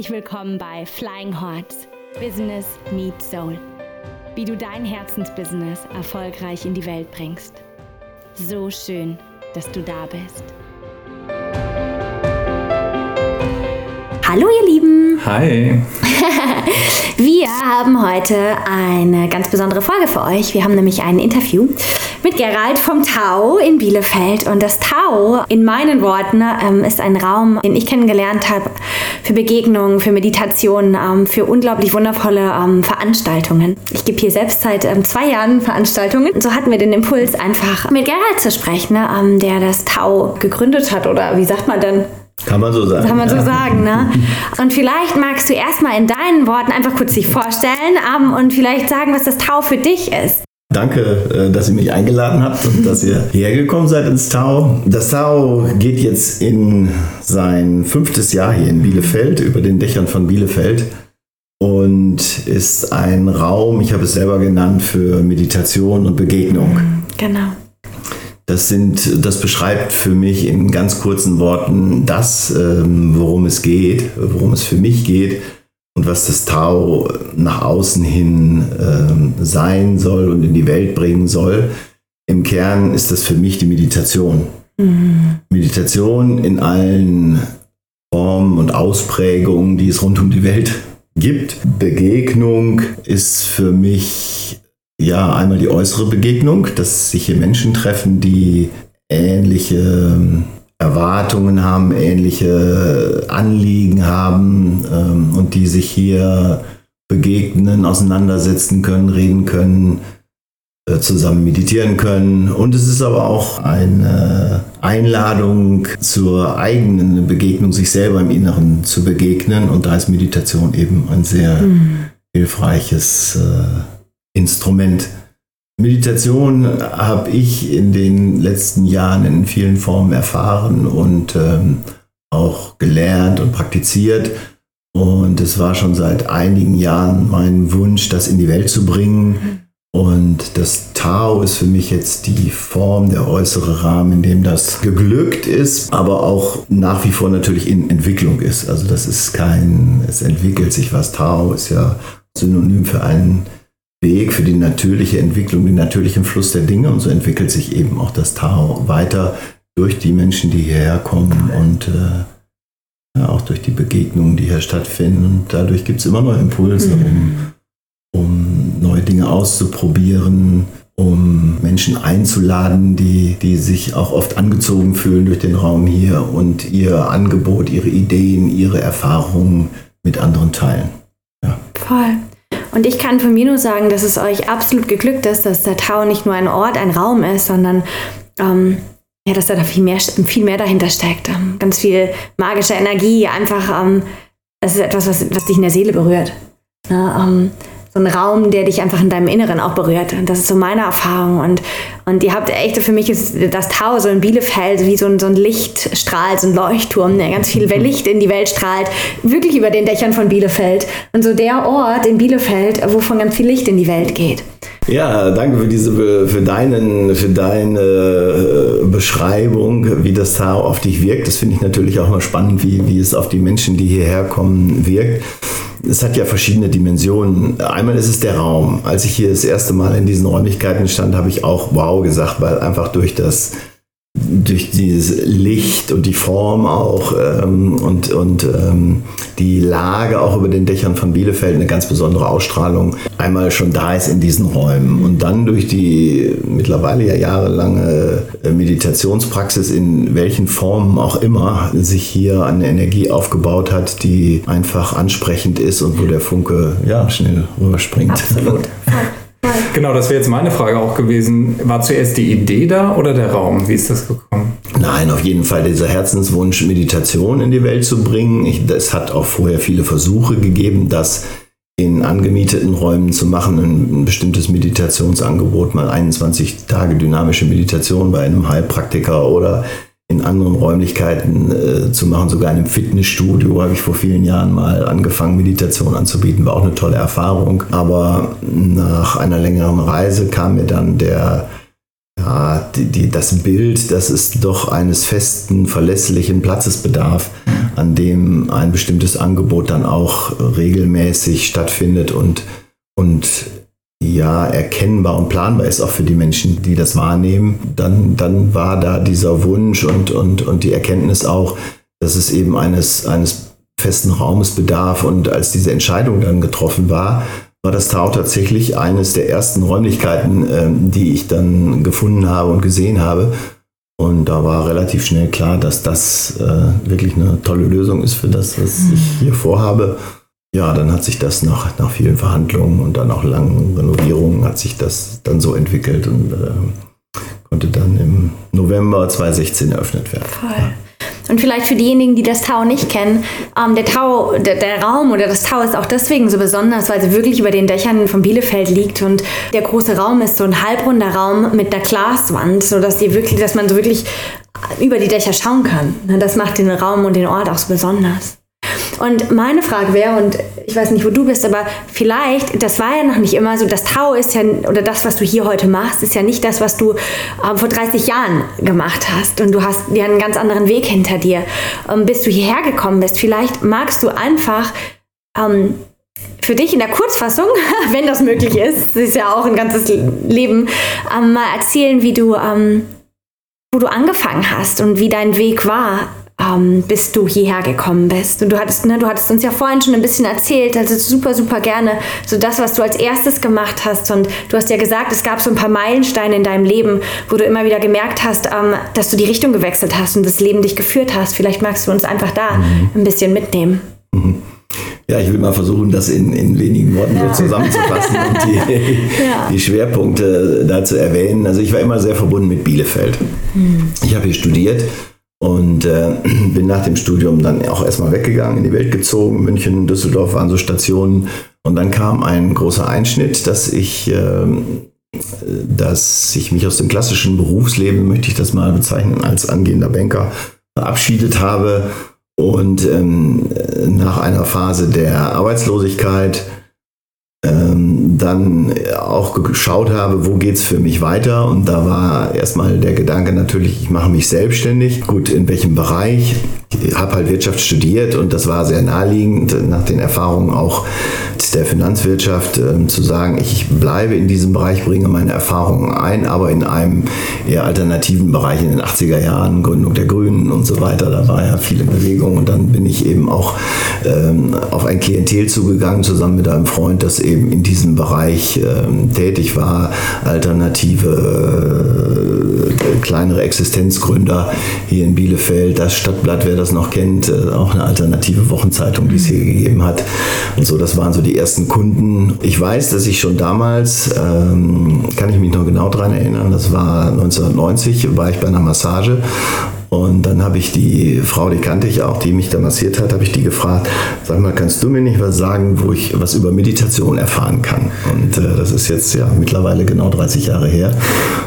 Herzlich willkommen bei Flying Hearts Business Meets Soul. Wie du dein Herzensbusiness erfolgreich in die Welt bringst. So schön, dass du da bist. Hallo ihr Lieben! Hi! Wir haben heute eine ganz besondere Folge für euch. Wir haben nämlich ein Interview mit Gerald vom Tau in Bielefeld. Und das Tau, in meinen Worten, ähm, ist ein Raum, den ich kennengelernt habe für Begegnungen, für Meditationen, ähm, für unglaublich wundervolle ähm, Veranstaltungen. Ich gebe hier selbst seit zwei Jahren Veranstaltungen. So hatten wir den Impuls, einfach mit Gerald zu sprechen, ne, der das Tau gegründet hat. Oder wie sagt man denn? Kann man so sagen. Kann man so sagen, ne? Und vielleicht magst du erstmal in deinen Worten einfach kurz dich vorstellen um, und vielleicht sagen, was das Tau für dich ist. Danke, äh, dass ihr mich eingeladen habt und dass ihr hergekommen seid ins Tau. Das Tau geht jetzt in sein fünftes Jahr hier in Bielefeld, über den Dächern von Bielefeld und ist ein Raum, ich habe es selber genannt, für Meditation und Begegnung. Genau. Das, sind, das beschreibt für mich in ganz kurzen Worten das, ähm, worum es geht, worum es für mich geht und was das Tao nach außen hin ähm, sein soll und in die Welt bringen soll. Im Kern ist das für mich die Meditation. Mhm. Meditation in allen Formen und Ausprägungen, die es rund um die Welt gibt. Begegnung ist für mich ja, einmal die äußere Begegnung, dass sich hier Menschen treffen, die ähnliche ähm, Erwartungen haben, ähnliche Anliegen haben ähm, und die sich hier begegnen, auseinandersetzen können, reden können, äh, zusammen meditieren können. Und es ist aber auch eine Einladung zur eigenen Begegnung, sich selber im Inneren zu begegnen. Und da ist Meditation eben ein sehr mhm. hilfreiches äh, Instrument. Meditation habe ich in den letzten Jahren in vielen Formen erfahren und ähm, auch gelernt und praktiziert. Und es war schon seit einigen Jahren mein Wunsch, das in die Welt zu bringen. Und das Tao ist für mich jetzt die Form, der äußere Rahmen, in dem das geglückt ist, aber auch nach wie vor natürlich in Entwicklung ist. Also das ist kein, es entwickelt sich was. Tao ist ja synonym für einen Weg für die natürliche Entwicklung, den natürlichen Fluss der Dinge. Und so entwickelt sich eben auch das Tao weiter durch die Menschen, die hierher kommen und äh, ja, auch durch die Begegnungen, die hier stattfinden. Und dadurch gibt es immer neue Impulse, mhm. um, um neue Dinge auszuprobieren, um Menschen einzuladen, die, die sich auch oft angezogen fühlen durch den Raum hier und ihr Angebot, ihre Ideen, ihre Erfahrungen mit anderen teilen. Ja. Voll. Und ich kann von mir nur sagen, dass es euch absolut geglückt ist, dass der Tau nicht nur ein Ort, ein Raum ist, sondern ähm, ja, dass da viel mehr, viel mehr dahinter steckt. Ähm, ganz viel magische Energie, einfach, ähm, ist etwas, was, was dich in der Seele berührt. Ja, ähm, so ein Raum, der dich einfach in deinem Inneren auch berührt. Und das ist so meine Erfahrung. Und, und ihr habt echt, für mich ist das Tau so in Bielefeld wie so ein, so ein Lichtstrahl, so ein Leuchtturm, der ganz viel Licht in die Welt strahlt, wirklich über den Dächern von Bielefeld. Und so der Ort in Bielefeld, wovon ganz viel Licht in die Welt geht. Ja, danke für diese für deinen für deine äh, Beschreibung, wie das Tau auf dich wirkt. Das finde ich natürlich auch mal spannend, wie, wie es auf die Menschen, die hierher kommen, wirkt es hat ja verschiedene Dimensionen. Einmal ist es der Raum. Als ich hier das erste Mal in diesen Räumlichkeiten stand, habe ich auch wow gesagt, weil einfach durch das durch dieses Licht und die Form auch ähm, und, und ähm, die Lage auch über den Dächern von Bielefeld eine ganz besondere Ausstrahlung einmal schon da ist in diesen Räumen und dann durch die mittlerweile ja jahrelange äh, Meditationspraxis in welchen Formen auch immer sich hier eine Energie aufgebaut hat, die einfach ansprechend ist und wo der Funke ja schnell rüberspringt. Absolut. Genau, das wäre jetzt meine Frage auch gewesen. War zuerst die Idee da oder der Raum? Wie ist das gekommen? Nein, auf jeden Fall dieser Herzenswunsch, Meditation in die Welt zu bringen. es hat auch vorher viele Versuche gegeben, das in angemieteten Räumen zu machen, ein, ein bestimmtes Meditationsangebot, mal 21 Tage dynamische Meditation bei einem Heilpraktiker oder in anderen Räumlichkeiten äh, zu machen, sogar in einem Fitnessstudio habe ich vor vielen Jahren mal angefangen, Meditation anzubieten, war auch eine tolle Erfahrung. Aber nach einer längeren Reise kam mir dann der ja, die, die, das Bild, dass es doch eines festen, verlässlichen Platzes bedarf, an dem ein bestimmtes Angebot dann auch regelmäßig stattfindet und, und ja, erkennbar und planbar ist, auch für die Menschen, die das wahrnehmen, dann, dann war da dieser Wunsch und, und, und die Erkenntnis auch, dass es eben eines, eines festen Raumes bedarf. Und als diese Entscheidung dann getroffen war, war das Tau tatsächlich eines der ersten Räumlichkeiten, ähm, die ich dann gefunden habe und gesehen habe. Und da war relativ schnell klar, dass das äh, wirklich eine tolle Lösung ist für das, was ich hier vorhabe. Ja, dann hat sich das nach, nach vielen Verhandlungen und dann auch langen Renovierungen hat sich das dann so entwickelt und äh, konnte dann im November 2016 eröffnet werden. Voll. Und vielleicht für diejenigen, die das Tau nicht kennen, ähm, der Tau, der, der, Raum oder das Tau ist auch deswegen so besonders, weil sie wirklich über den Dächern von Bielefeld liegt und der große Raum ist so ein halbrunder Raum mit einer Glaswand, sodass die wirklich, dass man so wirklich über die Dächer schauen kann. Das macht den Raum und den Ort auch so besonders. Und meine Frage wäre, und ich weiß nicht, wo du bist, aber vielleicht, das war ja noch nicht immer so, das Tau ist ja, oder das, was du hier heute machst, ist ja nicht das, was du ähm, vor 30 Jahren gemacht hast. Und du hast ja einen ganz anderen Weg hinter dir, ähm, bis du hierher gekommen bist. Vielleicht magst du einfach ähm, für dich in der Kurzfassung, wenn das möglich ist, das ist ja auch ein ganzes Leben, ähm, mal erzählen, wie du, ähm, wo du angefangen hast und wie dein Weg war ähm, bis du hierher gekommen bist. Und du hattest, ne, du hattest uns ja vorhin schon ein bisschen erzählt, also super, super gerne, so das, was du als erstes gemacht hast. Und du hast ja gesagt, es gab so ein paar Meilensteine in deinem Leben, wo du immer wieder gemerkt hast, ähm, dass du die Richtung gewechselt hast und das Leben dich geführt hast. Vielleicht magst du uns einfach da mhm. ein bisschen mitnehmen. Mhm. Ja, ich will mal versuchen, das in, in wenigen Worten ja. so zusammenzufassen und die, ja. die, Schwerpunkte da zu erwähnen. Also ich war immer sehr verbunden mit Bielefeld. Mhm. Ich habe hier studiert und äh, bin nach dem Studium dann auch erstmal weggegangen, in die Welt gezogen. München, Düsseldorf waren so Stationen. Und dann kam ein großer Einschnitt, dass ich, äh, dass ich mich aus dem klassischen Berufsleben, möchte ich das mal bezeichnen, als angehender Banker verabschiedet habe. Und ähm, nach einer Phase der Arbeitslosigkeit ähm, dann auch geschaut habe, wo geht es für mich weiter. Und da war erstmal der Gedanke natürlich, ich mache mich selbstständig. Gut, in welchem Bereich? Ich habe halt Wirtschaft studiert und das war sehr naheliegend nach den Erfahrungen auch der Finanzwirtschaft äh, zu sagen, ich bleibe in diesem Bereich, bringe meine Erfahrungen ein, aber in einem eher alternativen Bereich in den 80er Jahren, Gründung der Grünen und so weiter. Da war ja viele Bewegung und dann bin ich eben auch ähm, auf ein Klientel zugegangen, zusammen mit einem Freund, das eben in diesem Bereich ähm, tätig war, alternative äh, kleinere Existenzgründer hier in Bielefeld, das Stadtblatt, wer das noch kennt, äh, auch eine alternative Wochenzeitung, die es hier gegeben hat. Und so, das waren so die ersten Kunden. Ich weiß, dass ich schon damals, ähm, kann ich mich noch genau daran erinnern, das war 1990, war ich bei einer Massage und dann habe ich die Frau, die kannte ich auch, die mich da massiert hat, habe ich die gefragt, sag mal, kannst du mir nicht was sagen, wo ich was über Meditation erfahren kann? Und äh, das ist jetzt ja mittlerweile genau 30 Jahre her.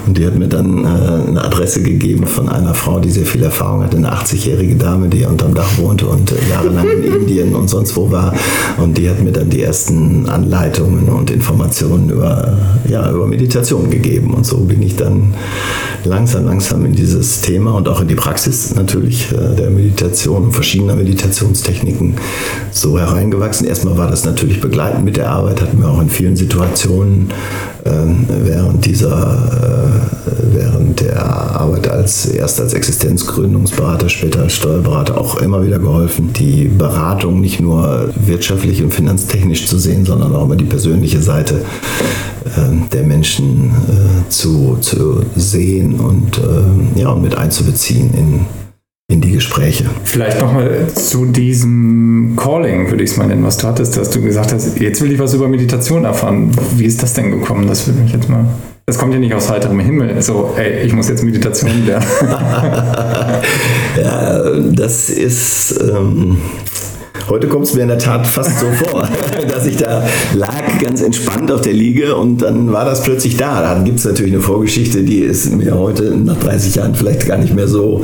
Und die hat mir dann äh, eine Adresse gegeben von einer Frau, die sehr viel Erfahrung hatte, eine 80-jährige Dame, die unterm Dach wohnte und äh, jahrelang in Indien und sonst wo war. Und die hat mir dann die ersten Anleitungen und Informationen über, ja, über Meditation gegeben. Und so bin ich dann langsam, langsam in dieses Thema und auch in die Praxis natürlich äh, der Meditation und verschiedener Meditationstechniken so hereingewachsen. Erstmal war das natürlich begleitend mit der Arbeit, hatten wir auch in vielen Situationen ähm, während dieser, äh, während der Arbeit als erst als Existenzgründungsberater, später als Steuerberater auch immer wieder geholfen, die Beratung nicht nur wirtschaftlich und finanztechnisch zu sehen, sondern auch immer die persönliche Seite ähm, der Menschen äh, zu, zu sehen und ähm, ja, mit einzubeziehen in, in die Gespräche. Vielleicht nochmal zu diesem Calling, würde ich es mal nennen, was du hattest, dass du gesagt hast, jetzt will ich was über Meditation erfahren. Wie ist das denn gekommen? Das würde mich jetzt mal. Das kommt ja nicht aus heiterem Himmel. So, ey, ich muss jetzt Meditation lernen. ja, das ist. Ähm Heute kommt es mir in der Tat fast so vor, dass ich da lag, ganz entspannt auf der Liege und dann war das plötzlich da. Dann gibt es natürlich eine Vorgeschichte, die ist mir heute nach 30 Jahren vielleicht gar nicht mehr so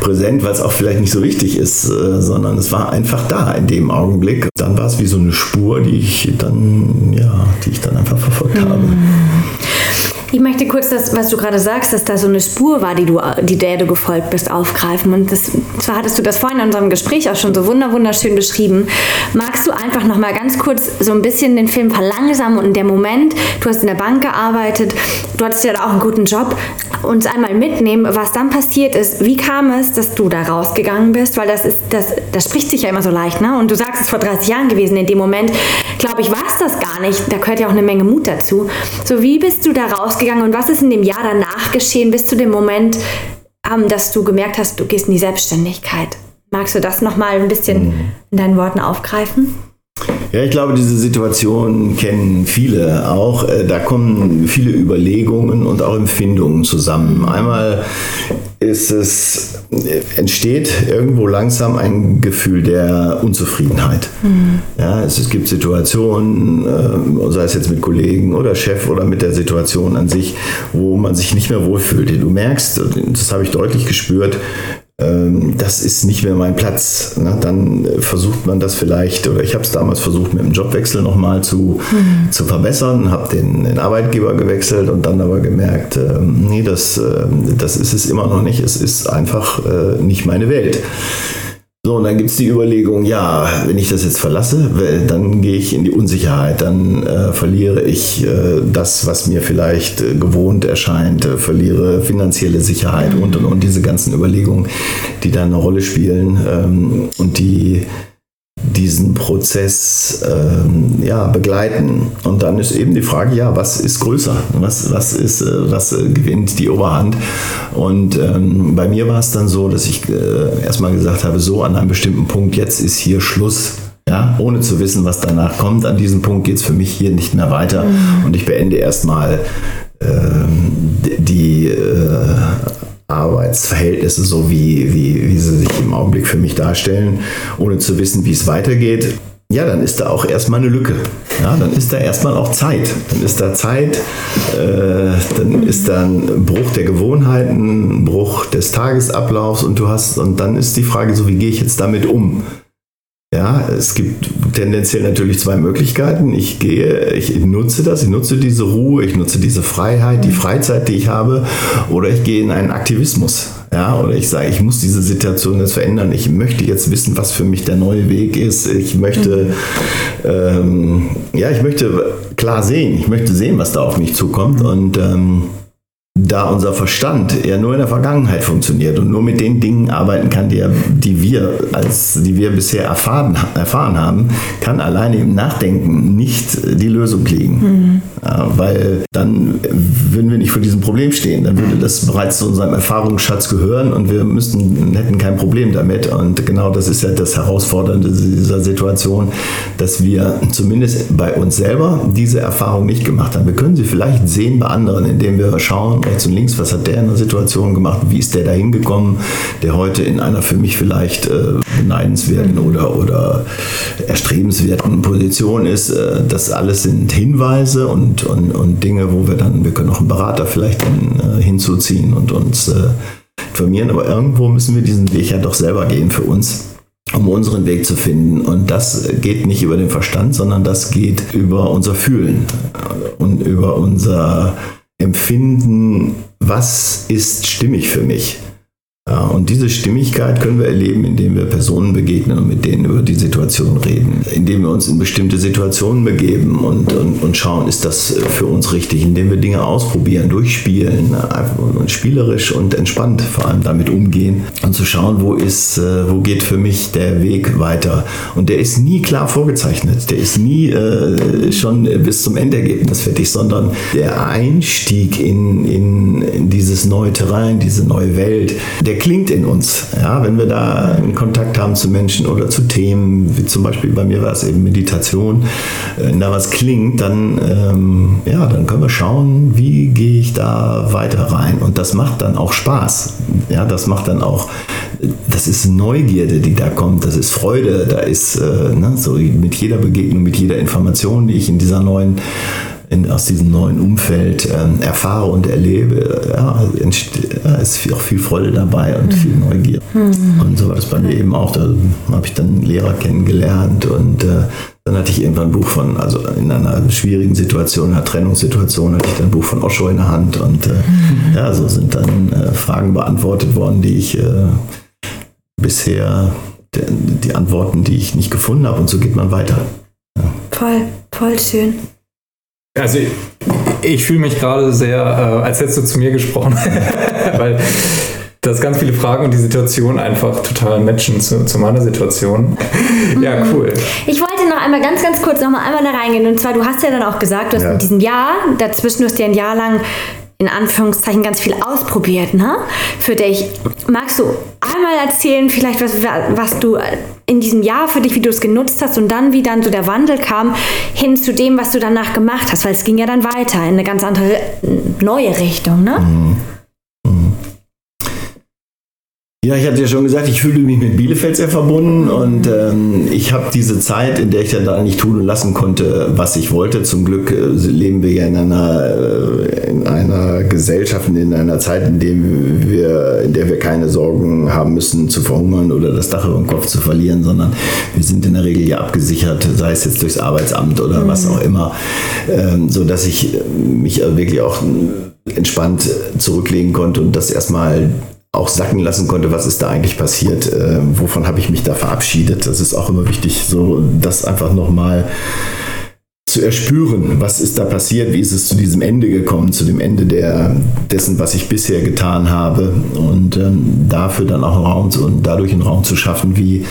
präsent, weil es auch vielleicht nicht so wichtig ist, äh, sondern es war einfach da in dem Augenblick. Dann war es wie so eine Spur, die ich dann, ja, die ich dann einfach verfolgt habe. Ich möchte kurz das, was du gerade sagst, dass da so eine Spur war, die du, die der gefolgt bist, aufgreifen. Und das, zwar hattest du das vorhin in unserem Gespräch auch schon so wunderschön beschrieben. Magst du einfach noch mal ganz kurz so ein bisschen den Film verlangsamen und in der Moment, du hast in der Bank gearbeitet, du hattest ja auch einen guten Job, uns einmal mitnehmen, was dann passiert ist. Wie kam es, dass du da rausgegangen bist? Weil das ist, das, das spricht sich ja immer so leicht, ne? Und du sagst, es ist vor 30 Jahren gewesen. In dem Moment, glaube ich, war es das gar nicht. Da gehört ja auch eine Menge Mut dazu. So, wie bist du da rausgegangen und was ist in dem Jahr danach geschehen, bis zu dem Moment, ähm, dass du gemerkt hast, du gehst in die Selbstständigkeit? Magst du das nochmal ein bisschen mhm. in deinen Worten aufgreifen? Ja, ich glaube, diese Situation kennen viele auch. Äh, da kommen viele Überlegungen und auch Empfindungen zusammen. Einmal ist es, äh, entsteht irgendwo langsam ein Gefühl der Unzufriedenheit. Mhm. Ja, es, es, gibt Situationen, äh, sei es jetzt mit Kollegen oder Chef oder mit der Situation an sich, wo man sich nicht mehr wohlfühlt. Du merkst, das habe ich deutlich gespürt, das ist nicht mehr mein Platz. Ne? Dann versucht man das vielleicht, oder ich habe es damals versucht, mit dem Jobwechsel nochmal zu, mhm. zu verbessern, habe den, den, Arbeitgeber gewechselt und dann aber gemerkt, äh, nee, das, äh, das ist es immer noch nicht. Es ist einfach äh, nicht meine Welt. So, und dann gibt es die Überlegung, ja, wenn ich das jetzt verlasse, dann gehe ich in die Unsicherheit, dann äh, verliere ich äh, das, was mir vielleicht äh, gewohnt erscheint, äh, verliere finanzielle Sicherheit und, und, und diese ganzen Überlegungen, die da eine Rolle spielen ähm, und die diesen Prozess ähm, ja, begleiten. Und dann ist eben die Frage, ja, was ist größer? Was, was, ist, äh, was äh, gewinnt die Oberhand? Und ähm, bei mir war es dann so, dass ich äh, erstmal gesagt habe, so an einem bestimmten Punkt, jetzt ist hier Schluss. Ja, ohne zu wissen, was danach kommt. An diesem Punkt geht es für mich hier nicht mehr weiter. Mhm. Und ich beende erstmal ähm, die äh, Arbeitsverhältnisse, so wie, wie, wie sie sich im Augenblick für mich darstellen, ohne zu wissen, wie es weitergeht, ja, dann ist da auch erstmal eine Lücke. Ja, dann ist da erstmal auch Zeit. Dann ist da Zeit, äh, dann ist da ein Bruch der Gewohnheiten, ein Bruch des Tagesablaufs und du hast, und dann ist die Frage so, wie gehe ich jetzt damit um? Ja, es gibt tendenziell natürlich zwei Möglichkeiten. Ich gehe, ich nutze das, ich nutze diese Ruhe, ich nutze diese Freiheit, die Freizeit, die ich habe, oder ich gehe in einen Aktivismus. Ja, oder ich sage, ich muss diese Situation jetzt verändern. Ich möchte jetzt wissen, was für mich der neue Weg ist. Ich möchte, ähm, ja, ich möchte klar sehen. Ich möchte sehen, was da auf mich zukommt. Und ähm, da unser Verstand eher nur in der Vergangenheit funktioniert und nur mit den Dingen arbeiten kann, die, die wir als die wir bisher erfahren, erfahren haben, kann alleine im Nachdenken nicht die Lösung liegen. Mhm. Ja, weil dann würden wir nicht vor diesem Problem stehen. Dann würde das bereits zu unserem Erfahrungsschatz gehören und wir müssten, hätten kein Problem damit. Und genau das ist ja das Herausfordernde dieser Situation, dass wir zumindest bei uns selber diese Erfahrung nicht gemacht haben. Wir können sie vielleicht sehen bei anderen, indem wir schauen, rechts und links, was hat der in der Situation gemacht, wie ist der da hingekommen, der heute in einer für mich vielleicht äh, beneidenswerten oder, oder erstrebenswerten Position ist. Äh, das alles sind Hinweise und, und, und Dinge, wo wir dann, wir können auch einen Berater vielleicht dann, äh, hinzuziehen und uns äh, informieren, aber irgendwo müssen wir diesen Weg ja doch selber gehen für uns um unseren Weg zu finden. Und das geht nicht über den Verstand, sondern das geht über unser Fühlen und über unser empfinden, was ist stimmig für mich. Ja, und diese Stimmigkeit können wir erleben, indem wir Personen begegnen und mit denen über die Situation reden, indem wir uns in bestimmte Situationen begeben und, und, und schauen, ist das für uns richtig, indem wir Dinge ausprobieren, durchspielen und spielerisch und entspannt vor allem damit umgehen und zu schauen, wo ist, äh, wo geht für mich der Weg weiter. Und der ist nie klar vorgezeichnet, der ist nie äh, schon bis zum Endergebnis fertig, sondern der Einstieg in, in, in dieses neue Terrain, diese neue Welt, der klingt in uns. Ja, wenn wir da einen Kontakt haben zu Menschen oder zu Themen, wie zum Beispiel bei mir war es eben Meditation, äh, wenn da was klingt, dann, ähm, ja, dann können wir schauen, wie gehe ich da weiter rein. Und das macht dann auch Spaß. Ja, das macht dann auch, das ist Neugierde, die da kommt, das ist Freude, da ist äh, ne, so mit jeder Begegnung, mit jeder Information, die ich in dieser neuen in, aus diesem neuen Umfeld ähm, erfahre und erlebe, ja, ja, ist auch viel Freude dabei und viel Neugier. Mhm. Und so war das bei mir eben auch. Da habe ich dann Lehrer kennengelernt und äh, dann hatte ich irgendwann ein Buch von, also in einer schwierigen Situation, einer Trennungssituation, hatte ich dann ein Buch von Osho in der Hand und äh, mhm. ja, so sind dann äh, Fragen beantwortet worden, die ich äh, bisher, die, die Antworten, die ich nicht gefunden habe und so geht man weiter. Ja. Voll, voll schön. Also ich, ich fühle mich gerade sehr, äh, als hättest du zu mir gesprochen, weil dass ganz viele Fragen und die Situation einfach total matchen zu, zu meiner Situation. ja, mhm. cool. Ich wollte noch einmal ganz, ganz kurz noch mal einmal da reingehen. Und zwar, du hast ja dann auch gesagt, du hast ja. in diesem Jahr, dazwischen hast du ja ein Jahr lang in Anführungszeichen ganz viel ausprobiert, ne? Für dich. Magst du einmal erzählen, vielleicht was, was du in diesem Jahr für dich, wie du es genutzt hast und dann, wie dann so der Wandel kam, hin zu dem, was du danach gemacht hast? Weil es ging ja dann weiter in eine ganz andere, neue Richtung, ne? Mhm. Ja, ich hatte ja schon gesagt, ich fühle mich mit Bielefeld sehr verbunden und ähm, ich habe diese Zeit, in der ich dann da nicht tun und lassen konnte, was ich wollte. Zum Glück äh, leben wir ja in einer, äh, in einer Gesellschaft, in einer Zeit, in, dem wir, in der wir keine Sorgen haben müssen zu verhungern oder das Dach über dem Kopf zu verlieren, sondern wir sind in der Regel ja abgesichert, sei es jetzt durchs Arbeitsamt oder mhm. was auch immer, ähm, so dass ich mich wirklich auch entspannt zurücklegen konnte und das erstmal auch sacken lassen konnte, was ist da eigentlich passiert, äh, wovon habe ich mich da verabschiedet. Das ist auch immer wichtig, so das einfach nochmal zu erspüren, was ist da passiert, wie ist es zu diesem Ende gekommen, zu dem Ende der, dessen, was ich bisher getan habe und ähm, dafür dann auch einen Raum zu, und dadurch einen Raum zu schaffen, wie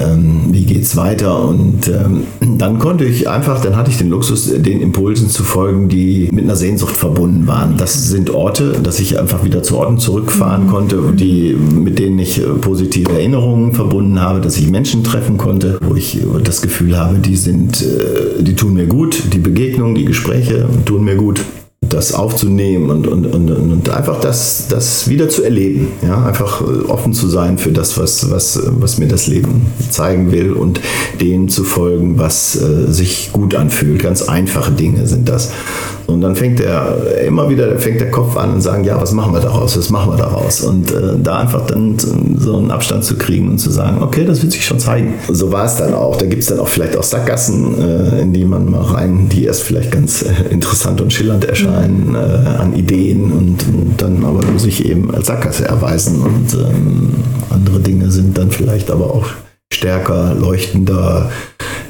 ähm, wie geht's weiter? Und ähm, dann konnte ich einfach, dann hatte ich den Luxus, den Impulsen zu folgen, die mit einer Sehnsucht verbunden waren. Das sind Orte, dass ich einfach wieder zu Orten zurückfahren mhm. konnte, die, mit denen ich äh, positive Erinnerungen verbunden habe, dass ich Menschen treffen konnte, wo ich das Gefühl habe, die sind, äh, die tun mir gut, die Begegnungen, die Gespräche tun mir gut das aufzunehmen und, und, und, und einfach das, das wieder zu erleben. Ja? Einfach äh, offen zu sein für das, was, was, was mir das Leben zeigen will und dem zu folgen, was äh, sich gut anfühlt. Ganz einfache Dinge sind das. Und dann fängt er immer wieder, fängt der Kopf an und sagen, ja, was machen wir daraus, was machen wir daraus? Und äh, da einfach dann so einen Abstand zu kriegen und zu sagen, okay, das wird sich schon zeigen. So war es dann auch. Da gibt es dann auch vielleicht auch Sackgassen, äh, in die man mal rein, die erst vielleicht ganz äh, interessant und schillernd erscheinen äh, an Ideen und, und, dann aber sich eben als Sackgasse erweisen. Und ähm, andere Dinge sind dann vielleicht aber auch stärker, leuchtender,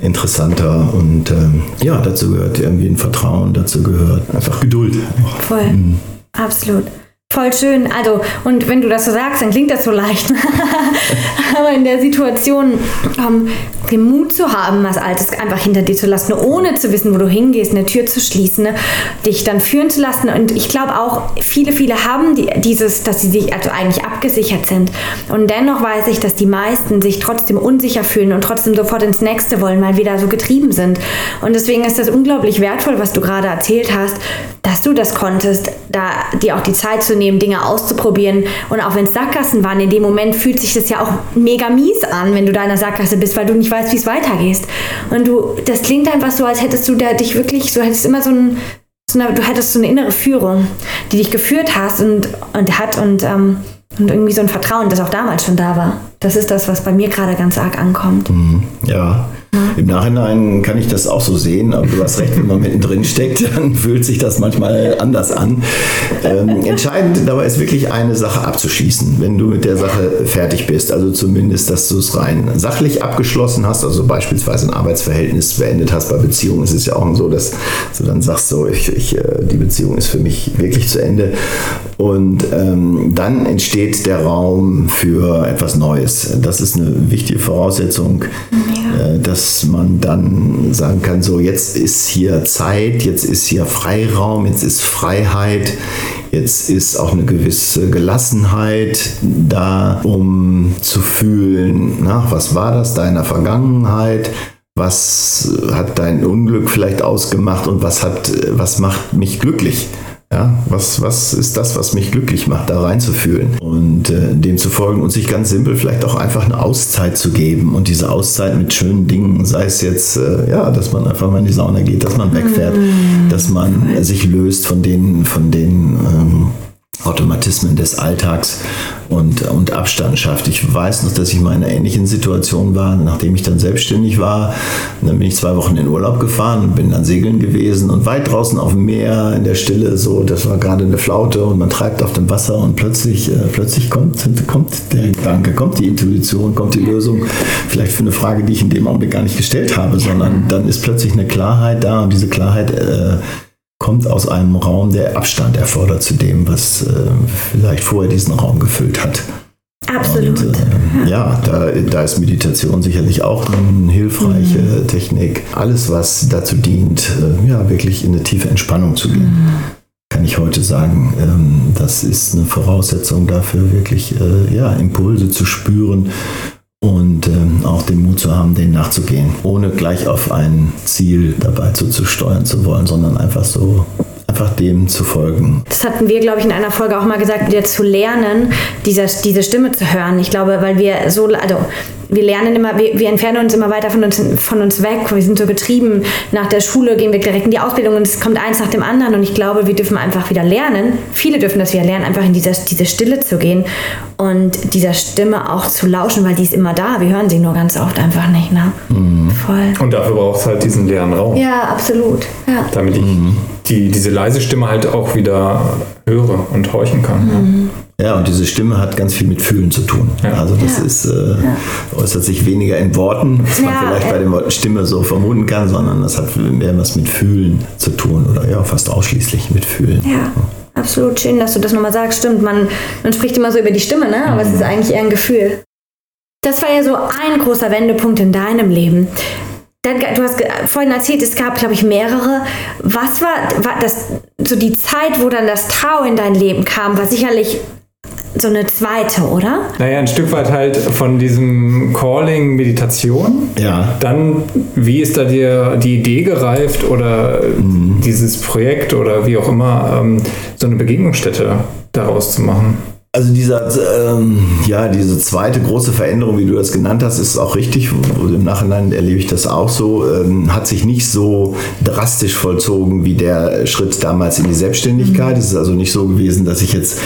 interessanter und ähm, ja, dazu gehört irgendwie ein Vertrauen, dazu gehört einfach Geduld. Voll, mhm. absolut. Voll schön. Also, und wenn du das so sagst, dann klingt das so leicht. Aber in der Situation, ähm, den Mut zu haben, was Altes einfach hinter dir zu lassen, ohne zu wissen, wo du hingehst, eine Tür zu schließen, ne, dich dann führen zu lassen. Und ich glaube auch, viele, viele haben die, dieses, dass sie sich also eigentlich abgesichert sind. Und dennoch weiß ich, dass die meisten sich trotzdem unsicher fühlen und trotzdem sofort ins Nächste wollen, weil wieder so getrieben sind. Und deswegen ist das unglaublich wertvoll, was du gerade erzählt hast, dass du das konntest, da dir auch die Zeit zu nehmen, Dinge auszuprobieren. Und auch wenn es Sackgassen waren, in dem Moment fühlt sich das ja auch mega mies an, wenn du da in der Sackgasse bist, weil du nicht weißt, wie es weitergeht. Und du, das klingt einfach so, als hättest du da dich wirklich, so hättest immer so ein, so eine, du hättest so eine innere Führung, die dich geführt hast und, und hat und, ähm, und irgendwie so ein Vertrauen, das auch damals schon da war. Das ist das, was bei mir gerade ganz arg ankommt. Mhm, ja. Im Nachhinein kann ich das auch so sehen, aber du hast recht, wenn man mittendrin steckt, dann fühlt sich das manchmal anders an. Ähm, entscheidend dabei ist wirklich eine Sache abzuschließen, wenn du mit der Sache fertig bist. Also zumindest, dass du es rein sachlich abgeschlossen hast, also beispielsweise ein Arbeitsverhältnis beendet hast. Bei Beziehungen ist es ja auch so, dass du dann sagst, so, ich, ich, äh, die Beziehung ist für mich wirklich zu Ende. Und ähm, dann entsteht der Raum für etwas Neues. Das ist eine wichtige Voraussetzung, ja. äh, dass dass man dann sagen kann, so jetzt ist hier Zeit, jetzt ist hier Freiraum, jetzt ist Freiheit, jetzt ist auch eine gewisse Gelassenheit da, um zu fühlen, na, was war das deiner Vergangenheit, was hat dein Unglück vielleicht ausgemacht und was hat, was macht mich glücklich. Ja, was, was ist das, was mich glücklich macht, da reinzufühlen und äh, dem zu folgen und sich ganz simpel vielleicht auch einfach eine Auszeit zu geben und diese Auszeit mit schönen Dingen, sei es jetzt, äh, ja, dass man einfach mal in die Sauna geht, dass man wegfährt, mm. dass man sich löst von den, von den ähm, Automatismen des Alltags und, und Abstand schafft. Ich weiß noch, dass ich mal in einer ähnlichen Situation war, nachdem ich dann selbstständig war. dann bin ich zwei Wochen in Urlaub gefahren und bin dann segeln gewesen und weit draußen auf dem Meer in der Stille, so, das war gerade eine Flaute und man treibt auf dem Wasser und plötzlich, äh, plötzlich kommt, kommt der Gedanke, kommt die Intuition, kommt die Lösung. Vielleicht für eine Frage, die ich in dem Augenblick gar nicht gestellt habe, sondern dann ist plötzlich eine Klarheit da und diese Klarheit äh, kommt aus einem Raum, der Abstand erfordert zu dem, was äh, vielleicht vorher diesen Raum gefüllt hat. Absolut. Und, äh, ja, da, da, ist Meditation sicherlich auch eine hilfreiche mhm. Technik. Alles, was dazu dient, äh, ja, wirklich in eine tiefe Entspannung zu gehen. Mhm. Kann ich heute sagen, ähm, das ist eine Voraussetzung dafür, wirklich äh, ja, Impulse zu spüren und ähm, auch den Mut zu haben, denen nachzugehen, ohne gleich auf ein Ziel dabei zu, steuern zu wollen, sondern einfach so einfach dem zu folgen. Das hatten wir, glaube ich, in einer Folge auch mal gesagt, wieder zu lernen, diese, diese Stimme zu hören. Ich glaube, weil wir so, also wir lernen immer, wir, wir, entfernen uns immer weiter von uns, von uns weg. Wir sind so getrieben. Nach der Schule gehen wir direkt in die Ausbildung und es kommt eins nach dem anderen. Und ich glaube, wir dürfen einfach wieder lernen. Viele dürfen das wieder lernen, einfach in dieser, diese Stille zu gehen und dieser Stimme auch zu lauschen, weil die ist immer da. Wir hören sie nur ganz oft einfach nicht. Ne? Mhm. Voll. Und dafür braucht es halt diesen leeren Raum. Ja, absolut. Ja. Damit ich mhm. die, diese leise Stimme halt auch wieder höre und horchen kann. Mhm. Ja. Ja, und diese Stimme hat ganz viel mit Fühlen zu tun. Ja. Also das ja. ist, äh, ja. äußert sich weniger in Worten, was man vielleicht bei dem Wort Stimme so vermuten kann, sondern das hat mehr was mit Fühlen zu tun oder ja, fast ausschließlich mit Fühlen. Ja. Absolut schön, dass du das nochmal sagst. Stimmt, man, man spricht immer so über die Stimme, ne? aber mhm. es ist eigentlich eher ein Gefühl. Das war ja so ein großer Wendepunkt in deinem Leben. Du hast vorhin erzählt, es gab, glaube ich, mehrere. Was war, war das, so die Zeit, wo dann das Tau in dein Leben kam, war sicherlich so eine zweite, oder? Naja, ein Stück weit halt von diesem Calling Meditation. Ja. Dann, wie ist da dir die Idee gereift oder mhm. dieses Projekt oder wie auch immer, ähm, so eine Begegnungsstätte daraus zu machen? Also dieser, ähm, ja, diese zweite große Veränderung, wie du das genannt hast, ist auch richtig. Im Nachhinein erlebe ich das auch so. Ähm, hat sich nicht so drastisch vollzogen wie der Schritt damals in die Selbstständigkeit. Es ist also nicht so gewesen, dass ich jetzt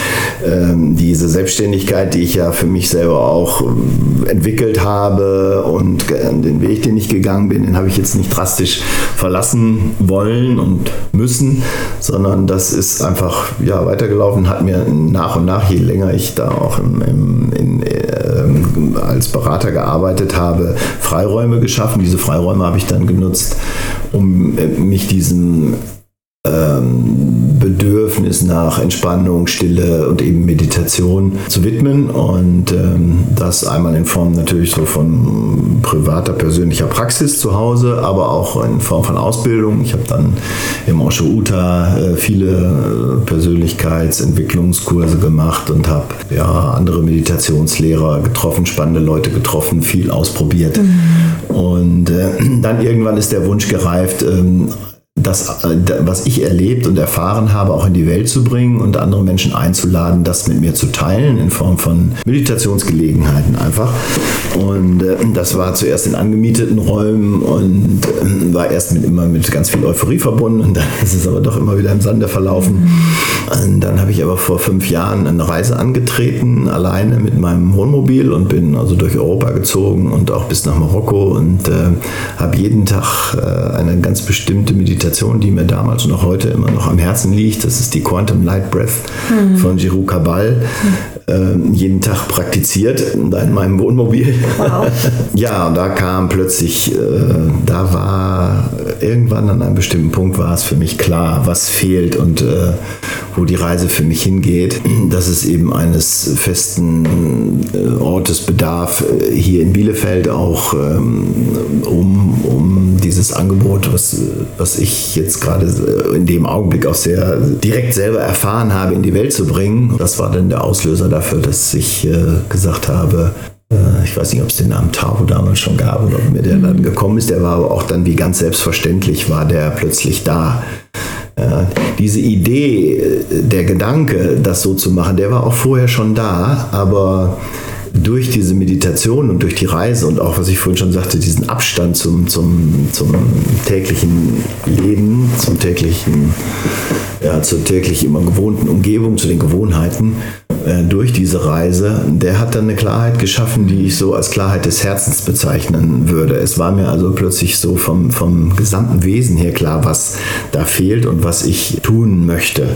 ähm, diese Selbstständigkeit, die ich ja für mich selber auch ähm, entwickelt habe und den Weg, den ich gegangen bin, den habe ich jetzt nicht drastisch verlassen wollen und müssen, sondern das ist einfach ja, weitergelaufen, hat mir nach und nach je länger länger ich da auch im, im, in, äh, als Berater gearbeitet habe, Freiräume geschaffen. Diese Freiräume habe ich dann genutzt, um äh, mich diesem ähm, Bedürfnis nach Entspannung, Stille und eben Meditation zu widmen und ähm, das einmal in Form natürlich so von privater, persönlicher Praxis zu Hause, aber auch in Form von Ausbildung. Ich habe dann im Osho Uta äh, viele äh, Persönlichkeitsentwicklungskurse gemacht und habe ja, andere Meditationslehrer getroffen, spannende Leute getroffen, viel ausprobiert. Mhm. Und äh, dann irgendwann ist der Wunsch gereift, ähm, das, äh, was ich erlebt und erfahren habe, auch in die Welt zu bringen und andere Menschen einzuladen, das mit mir zu teilen in Form von Meditationsgelegenheiten einfach. Und äh, das war zuerst in angemieteten Räumen und äh, war erst mit immer mit ganz viel Euphorie verbunden und dann ist es aber doch immer wieder im Sande verlaufen. Dann habe ich aber vor fünf Jahren eine Reise angetreten, alleine mit meinem Wohnmobil und bin also durch Europa gezogen und auch bis nach Marokko und äh, habe jeden Tag äh, eine ganz bestimmte Meditation die mir damals und auch heute immer noch am Herzen liegt. Das ist die Quantum Light Breath mhm. von Giroux Cabal. Mhm. Äh, jeden Tag praktiziert, da in meinem Wohnmobil. Wow. ja, und da kam plötzlich, äh, da war irgendwann an einem bestimmten Punkt war es für mich klar, was fehlt und äh, wo die Reise für mich hingeht, dass es eben eines festen äh, Ortes bedarf, hier in Bielefeld auch, ähm, um, um dieses Angebot, was, was ich jetzt gerade äh, in dem Augenblick auch sehr direkt selber erfahren habe, in die Welt zu bringen. Das war dann der Auslöser dafür, dass ich gesagt habe, ich weiß nicht, ob es den Namen Tavo damals schon gab oder ob mir der dann gekommen ist. Der war aber auch dann wie ganz selbstverständlich, war der plötzlich da Ja, diese Idee, äh, der Gedanke, das so zu machen, der war auch vorher schon da, aber durch diese Meditation und durch die Reise und auch, was ich vorhin schon sagte, diesen Abstand zum, zum, zum täglichen Leben, zum täglichen, ja, zur täglich immer gewohnten Umgebung, zu den Gewohnheiten, äh, durch diese Reise, der hat dann eine Klarheit geschaffen, die ich so als Klarheit des Herzens bezeichnen würde. Es war mir also plötzlich so vom, vom gesamten Wesen her klar, was da fehlt und was ich tun möchte.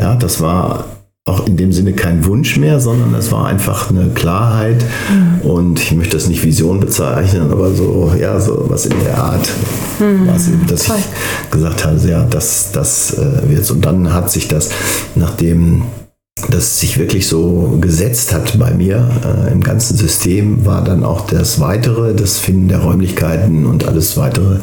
Ja, das war auch in dem Sinne kein Wunsch mehr, sondern es war einfach eine Klarheit mhm. und ich möchte das nicht Vision bezeichnen, aber so, ja, so was in der Art, mhm. was eben, dass Voll. ich gesagt habe, ja, das, das äh, wird Und dann hat sich das, nachdem das sich wirklich so gesetzt hat bei mir äh, im ganzen System, war dann auch das Weitere, das Finden der Räumlichkeiten und alles Weitere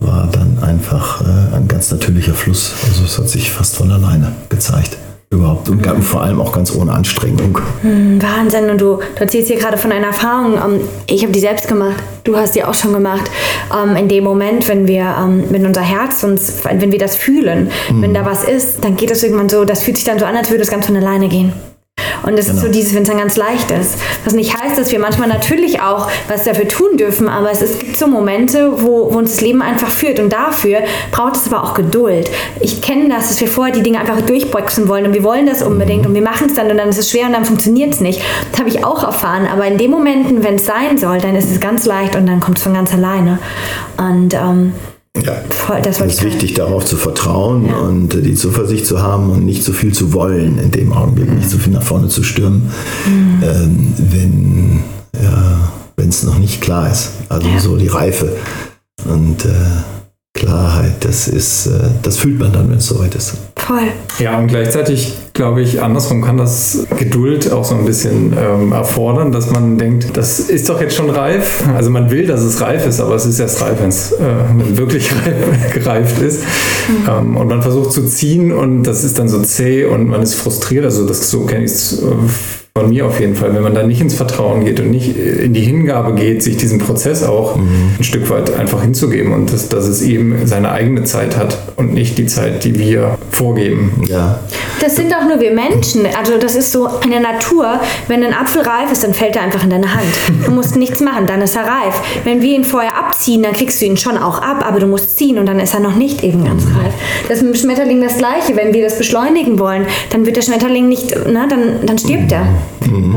war dann einfach äh, ein ganz natürlicher Fluss. Also es hat sich fast von alleine gezeigt überhaupt und vor allem auch ganz ohne Anstrengung. Mhm, Wahnsinn und du, du erzählst hier gerade von einer Erfahrung. Ähm, ich habe die selbst gemacht, du hast die auch schon gemacht. Ähm, in dem Moment, wenn wir, ähm, wenn unser Herz uns, wenn wir das fühlen, mhm. wenn da was ist, dann geht das irgendwann so, das fühlt sich dann so an, als würde es ganz von alleine gehen. Und es genau. ist so dieses, wenn es dann ganz leicht ist. Was nicht heißt, dass wir manchmal natürlich auch was dafür tun dürfen, aber es, ist, gibt so Momente, wo, wo uns das Leben einfach führt. Und dafür braucht es aber auch Geduld. Ich kenne das, dass wir vorher die Dinge einfach durchboxen wollen und wir wollen das unbedingt und wir machen es dann und dann ist es schwer und dann funktioniert es nicht. Das habe ich auch erfahren. Aber in den Momenten, wenn es sein soll, dann ist es ganz leicht und dann kommt es von ganz alleine. Und ähm, ja, Voll, das es ist wichtig, darauf zu vertrauen ja. und die Zuversicht zu haben und nicht so viel zu wollen in dem Augenblick, mhm. nicht so viel nach vorne zu stürmen, mhm. ähm, wenn ja, es noch nicht klar ist. Also ja. so die Reife. Und äh, Klarheit, das ist, äh, das fühlt man dann, wenn es soweit ist. Voll. Ja, und gleichzeitig glaube ich, andersrum kann das Geduld auch so ein bisschen ähm, erfordern, dass man denkt, das ist doch jetzt schon reif. Also man will, dass es reif ist, aber es ist erst reif, wenn es äh, wirklich reif, gereift ist. Mhm. Ähm, und man versucht zu ziehen und das ist dann so zäh und man ist frustriert. Also das so kenne ich es. Äh, von mir auf jeden Fall, wenn man da nicht ins Vertrauen geht und nicht in die Hingabe geht, sich diesen Prozess auch mhm. ein Stück weit einfach hinzugeben und dass, dass es eben seine eigene Zeit hat und nicht die Zeit, die wir vorgeben. Ja. Das sind auch nur wir Menschen. Also das ist so eine Natur. Wenn ein Apfel reif ist, dann fällt er einfach in deine Hand. Du musst nichts machen, dann ist er reif. Wenn wir ihn vorher abziehen, dann kriegst du ihn schon auch ab, aber du musst ziehen und dann ist er noch nicht eben ganz mhm. reif. Das ist mit dem Schmetterling das gleiche. Wenn wir das beschleunigen wollen, dann wird der Schmetterling nicht, na, dann, dann stirbt er. Mhm.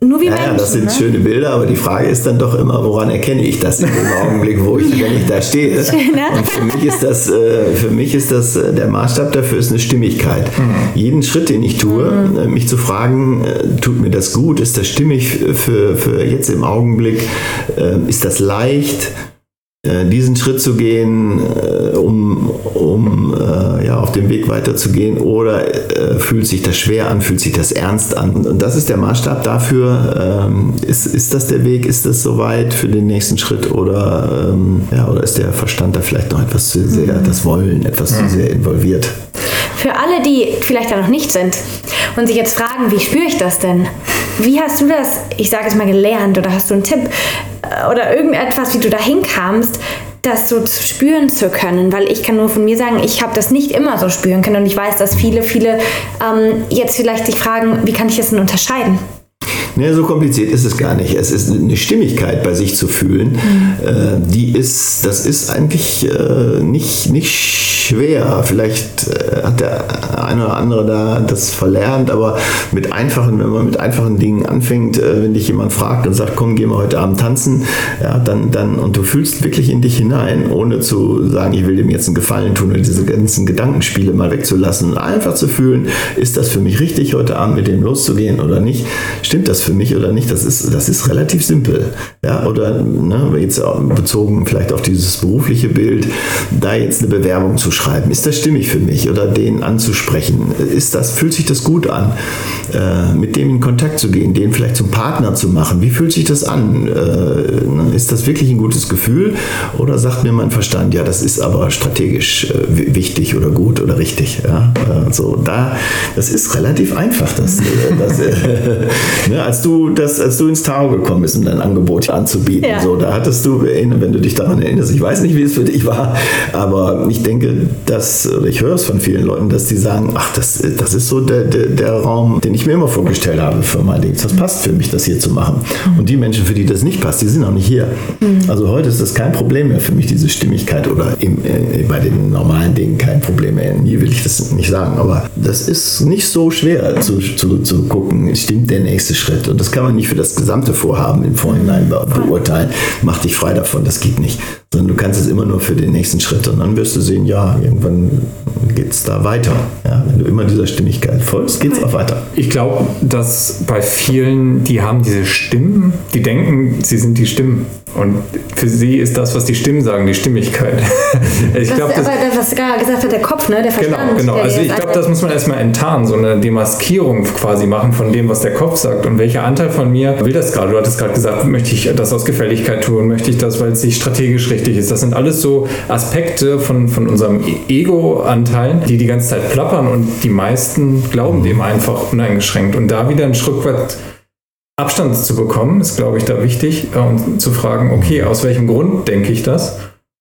Nur wie ja, Menschen. Ja, das sind ne? schöne Bilder, aber die Frage ist dann doch immer, woran erkenne ich das in dem Augenblick, wo ich, wenn ich da stehe. Schön, ne? Und für mich ist das, äh, für mich ist das, äh, der Maßstab dafür ist eine Stimmigkeit. Mhm. Jeden Schritt, den ich tue, mhm. Äh, mich zu fragen, tut mir das gut, ist das stimmig für, für jetzt im Augenblick, ist das leicht, diesen Schritt zu gehen, äh, um, um äh, ja, auf dem Weg weiterzugehen, oder fühlt sich das schwer an, fühlt sich das ernst an. Und das ist der Maßstab dafür, ähm, ist, ist das der Weg, ist das soweit für den nächsten Schritt oder, ähm, ja, oder ist der Verstand da vielleicht noch etwas zu sehr, mhm. das Wollen etwas zu sehr involviert? Für alle, die vielleicht da noch nicht sind und sich jetzt fragen, wie spüre ich das denn? Wie hast du das, ich sage es mal, gelernt oder hast du einen Tipp äh, oder irgendetwas, wie du dahin kamst, das so spüren zu können, weil ich kann nur von mir sagen, ich habe das nicht immer so spüren können und ich weiß, dass viele, viele ähm, jetzt vielleicht sich fragen, wie kann ich das denn unterscheiden? Nee, so kompliziert ist es gar nicht. Es ist eine Stimmigkeit bei sich zu fühlen. Mhm. Äh, die ist, das ist eigentlich äh, nicht, nicht schwer. Vielleicht äh, hat der eine oder andere da das verlernt, aber mit einfachen, wenn man mit einfachen Dingen anfängt, äh, wenn dich jemand fragt und sagt, komm, gehen wir heute Abend tanzen, ja, dann, dann, und du fühlst wirklich in dich hinein, ohne zu sagen, ich will dem jetzt einen Gefallen tun oder diese ganzen Gedankenspiele mal wegzulassen, einfach zu fühlen, ist das für mich richtig, heute Abend mit dem loszugehen oder nicht? Stimmt das für mich oder nicht? Das ist, das ist relativ simpel. Ja, oder ne, jetzt bezogen vielleicht auf dieses berufliche Bild, da jetzt eine Bewerbung zu schreiben, ist das stimmig für mich oder den anzusprechen? Ist das, fühlt sich das gut an, äh, mit dem in Kontakt zu gehen, den vielleicht zum Partner zu machen? Wie fühlt sich das an? Äh, ne, ist das wirklich ein gutes Gefühl oder sagt mir mein Verstand, ja, das ist aber strategisch äh, wichtig oder gut oder richtig? Ja? Äh, so, da, das ist relativ einfach, das, äh, das ne, als du das, als du ins Tao gekommen bist, um dein Angebot anzubieten, ja. so, da hattest du, wenn du dich daran erinnerst, ich weiß nicht, wie es für dich war, aber ich denke, dass, oder ich höre es von vielen Leuten, dass die sagen, ach, das, das ist so der, der, der Raum, den ich mir immer vorgestellt habe für mein Ding. Das passt für mich, das hier zu machen. Und die Menschen, für die das nicht passt, die sind auch nicht hier. Also heute ist das kein Problem mehr für mich, diese Stimmigkeit oder im, äh, bei den normalen Dingen kein Problem mehr. Nie will ich das nicht sagen, aber das ist nicht so schwer zu, zu, zu gucken, stimmt der nächste Schritt. Und das kann man nicht für das gesamte Vorhaben im Vorhinein be beurteilen. Mach dich frei davon, das geht nicht. Sondern du kannst es immer nur für den nächsten Schritt. Und dann wirst du sehen, ja, irgendwann geht es da weiter. Ja, wenn du immer dieser Stimmigkeit folgst, geht es auch weiter. Ich glaube, dass bei vielen, die haben diese Stimmen, die denken, sie sind die Stimmen. Und für sie ist das, was die Stimmen sagen, die Stimmigkeit. ich das, glaub, das, aber das, was gerade gesagt hat, der Kopf, ne? der Verstand. Genau, genau. Also ich glaube, das muss man erstmal enttarnen, so eine Demaskierung quasi machen von dem, was der Kopf sagt und welcher Anteil von mir will das gerade. Du hattest gerade gesagt, möchte ich das aus Gefälligkeit tun, möchte ich das, weil es sich strategisch richtig ist. Das sind alles so Aspekte von, von unserem Ego-Anteil, die die ganze Zeit plappern und die meisten glauben dem einfach uneingeschränkt. Und da wieder ein Schritt weit Abstand zu bekommen, ist, glaube ich, da wichtig äh, und zu fragen, okay, aus welchem Grund denke ich das?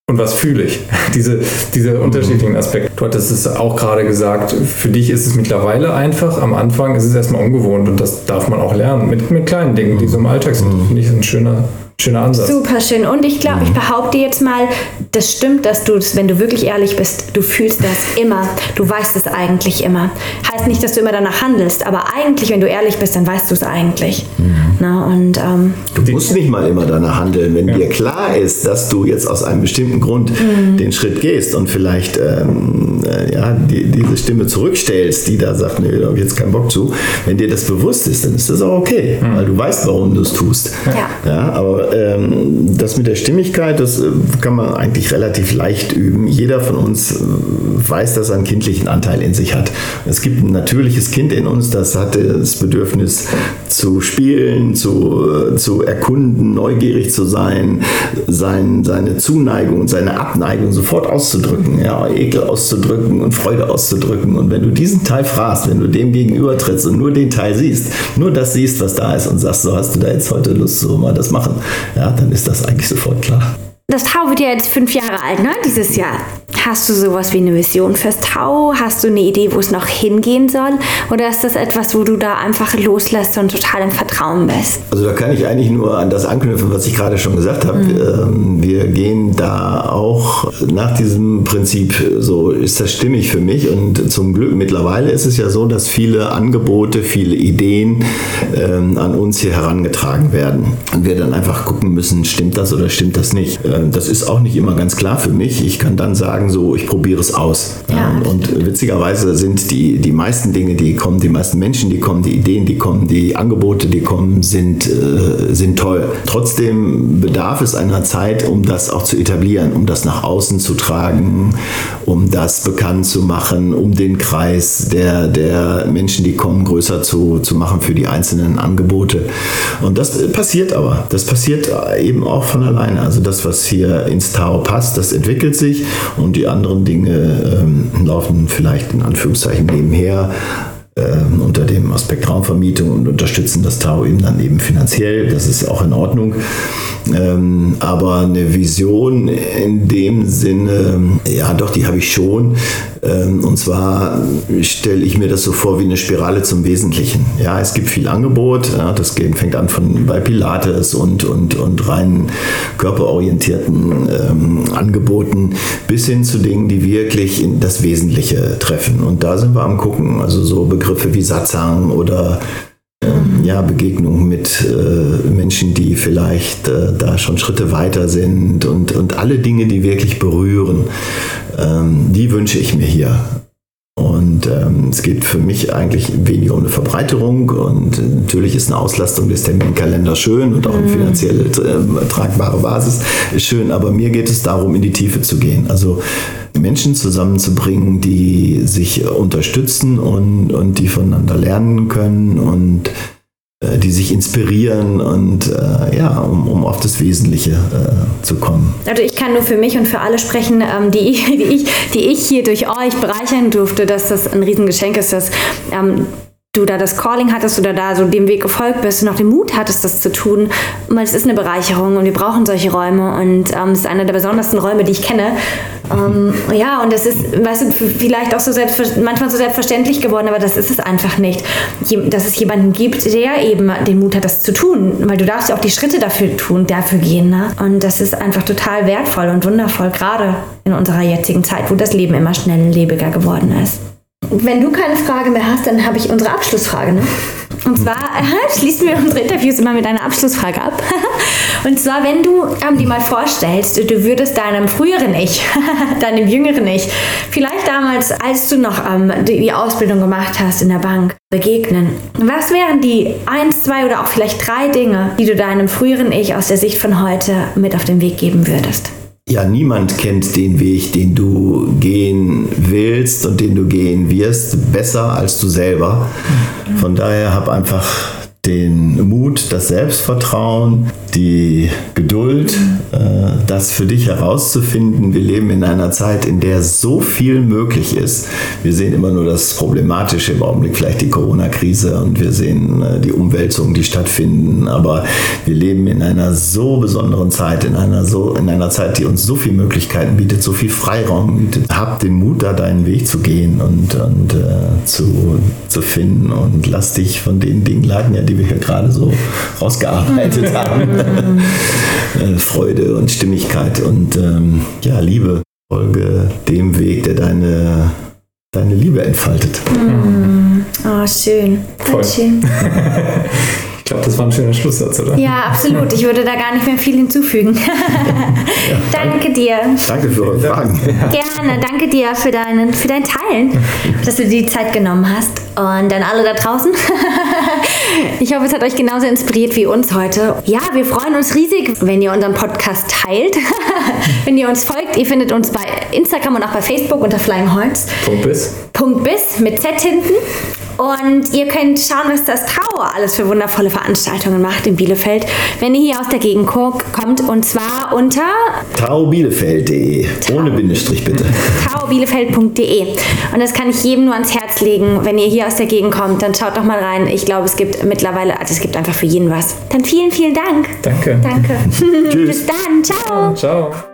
Und was fühle ich? diese, diese unterschiedlichen Aspekte. Du hattest es auch gerade gesagt, für dich ist es mittlerweile einfach. Am Anfang ist es erstmal ungewohnt und das darf man auch lernen. Mit, mit kleinen Dingen, die so im Alltag sind. Mhm. Finde ich ein schöner, Schöner Ansatz. Super schön. Und ich glaube, ich behaupte jetzt mal, das stimmt, dass du, wenn du wirklich ehrlich bist, du fühlst das immer. Du weißt es eigentlich immer. Heißt nicht, dass du immer danach handelst, aber eigentlich, wenn du ehrlich bist, dann weißt du es eigentlich. Mhm. Na, und, ähm, du musst nicht mal immer danach handeln, wenn ja. dir klar ist, dass du jetzt aus einem bestimmten Grund mhm. den Schritt gehst und vielleicht ähm, äh, ja, die, diese Stimme zurückstellst, die da sagt, nee, da habe ich jetzt keinen Bock zu. Wenn dir das bewusst ist, dann ist das auch okay, mhm. weil du weißt, warum du es tust. Ja. ja aber ähm, das mit der Stimmigkeit, das äh, kann man eigentlich relativ leicht üben. Jeder von uns äh, weiß, dass er einen kindlichen Anteil in sich hat. Es gibt ein natürliches Kind in uns, das hat das Bedürfnis zu spielen, zu, äh, zu erkunden, neugierig zu sein, sein, seine Zuneigung und seine Abneigung sofort auszudrücken, ja, Ekel auszudrücken und Freude auszudrücken. Und wenn du diesen Teil fragst, wenn du dem gegenüber trittst und nur den Teil siehst, nur das siehst, was da ist und sagst, so hast du da jetzt heute Lust, so mal das machen, ja, dann ist das eigentlich sofort klar. Das Tau wird ja jetzt fünf Jahre alt, ne? Dieses Jahr. Hast du sowas wie eine Vision fürs Tau? Hast du eine Idee, wo es noch hingehen soll? Oder ist das etwas, wo du da einfach loslässt und total im Vertrauen bist? Also da kann ich eigentlich nur an das anknüpfen, was ich gerade schon gesagt habe. Mhm. Ähm, wir gehen da auch nach diesem Prinzip, so ist das stimmig für mich. Und zum Glück mittlerweile ist es ja so, dass viele Angebote, viele Ideen ähm, an uns hier herangetragen werden. Und wir dann einfach gucken müssen, stimmt das oder stimmt das nicht. Ähm, das ist auch nicht immer ganz klar für mich. Ich kann dann sagen, so, ich probiere es aus. Ja. Und witzigerweise sind die, die meisten Dinge, die kommen, die meisten Menschen, die kommen, die Ideen, die kommen, die Angebote, die kommen, sind, äh, sind toll. Trotzdem bedarf es einer Zeit, um das auch zu etablieren, um das nach außen zu tragen, um das bekannt zu machen, um den Kreis der, der Menschen, die kommen, größer zu, zu machen für die einzelnen Angebote. Und das passiert aber. Das passiert eben auch von alleine. Also das, was hier ins Tao passt, das entwickelt sich und die anderen Dinge ähm, laufen vielleicht in Anführungszeichen nebenher ähm, unter dem Aspekt Raumvermietung und unterstützen das Tao eben dann eben finanziell. Das ist auch in Ordnung. Ähm, aber eine Vision in dem Sinne, ja doch, die habe ich schon. Ähm, und zwar stelle ich mir das so vor wie eine Spirale zum Wesentlichen. Ja, es gibt viel Angebot. Ja, das fängt an von bei Pilates und, und, und rein körperorientierten ähm, Angeboten bis hin zu Dingen, die wirklich das Wesentliche treffen. Und da sind wir am gucken. Also so Begriffe wie Satsang oder ähm, ja, Begegnungen mit äh, Menschen, die vielleicht äh, da schon Schritte weiter sind und, und alle Dinge, die wirklich berühren, ähm, die wünsche ich mir hier. Und ähm, es geht für mich eigentlich weniger um eine Verbreiterung und natürlich ist eine Auslastung des Terminkalenders schön und auch eine mhm. finanzielle äh, tragbare Basis ist schön, aber mir geht es darum, in die Tiefe zu gehen. Also Menschen zusammenzubringen, die sich unterstützen und, und die voneinander lernen können und äh, die sich inspirieren und äh, ja, um, um auf das Wesentliche äh, zu kommen. Also ich kann nur für mich und für alle sprechen, ähm, die, die, ich, die ich hier durch euch bereichern durfte, dass das ein Riesengeschenk ist, dass ähm, du da das Calling hattest oder da so dem Weg gefolgt bist und auch den Mut hattest, das zu tun, weil es ist eine Bereicherung und wir brauchen solche Räume und ähm, es ist einer der besondersten Räume, die ich kenne. Ähm, ja, und das ist, weißt du, vielleicht auch so manchmal so selbstverständlich geworden, aber das ist es einfach nicht. Dass es jemanden gibt, der eben den Mut hat, das zu tun, weil du darfst ja auch die Schritte dafür tun, dafür gehen. Ne? Und das ist einfach total wertvoll und wundervoll, gerade in unserer jetzigen Zeit, wo das Leben immer schnelllebiger geworden ist. Wenn du keine Frage mehr hast, dann habe ich unsere Abschlussfrage. Ne? Und zwar schließen wir unsere Interviews immer mit einer Abschlussfrage ab. Und zwar, wenn du ähm, dir mal vorstellst, du würdest deinem früheren Ich, deinem jüngeren Ich, vielleicht damals, als du noch ähm, die Ausbildung gemacht hast in der Bank, begegnen. Was wären die eins, zwei oder auch vielleicht drei Dinge, die du deinem früheren Ich aus der Sicht von heute mit auf den Weg geben würdest? Ja, niemand kennt den Weg, den du gehen willst und den du gehen wirst, besser als du selber. Von daher hab einfach den Mut, das Selbstvertrauen, die Geduld, äh, das für dich herauszufinden. Wir leben in einer Zeit, in der so viel möglich ist. Wir sehen immer nur das Problematische im Augenblick, vielleicht die Corona-Krise und wir sehen äh, die Umwälzungen, die stattfinden. Aber wir leben in einer so besonderen Zeit, in einer, so, in einer Zeit, die uns so viele Möglichkeiten bietet, so viel Freiraum bietet. Hab den Mut, da deinen Weg zu gehen und, und äh, zu, zu finden und lass dich von den Dingen leiten, ja, die wir hier gerade so rausgearbeitet haben. Äh, Freude und Stimmigkeit und ähm, ja, Liebe. Folge dem Weg, der deine, deine Liebe entfaltet. Mm. Oh, schön. Voll. schön. ich glaube, das war ein schöner Schlusssatz, oder? Ja, absolut. Ich würde da gar nicht mehr viel hinzufügen. ja, danke dir. Danke für eure Fragen. Gerne. Danke dir für, deinen, für dein Teilen, dass du dir die Zeit genommen hast. Und dann alle da draußen. Ich hoffe, es hat euch genauso inspiriert wie uns heute. Ja, wir freuen uns riesig, wenn ihr unseren Podcast teilt, wenn ihr uns folgt. Ihr findet uns bei Instagram und auch bei Facebook unter Flying Holz. Punkt bis. Punkt bis mit Z hinten. Und ihr könnt schauen, was das Tau alles für wundervolle Veranstaltungen macht in Bielefeld, wenn ihr hier aus der Gegend kommt. Und zwar unter taubielefeld.de. Ohne Bindestrich bitte. taubielefeld.de. Und das kann ich jedem nur ans Herz legen. Wenn ihr hier aus der Gegend kommt, dann schaut doch mal rein. Ich glaube, es gibt mittlerweile, also es gibt einfach für jeden was. Dann vielen, vielen Dank. Danke. Danke. Bis dann. Ciao. Ciao.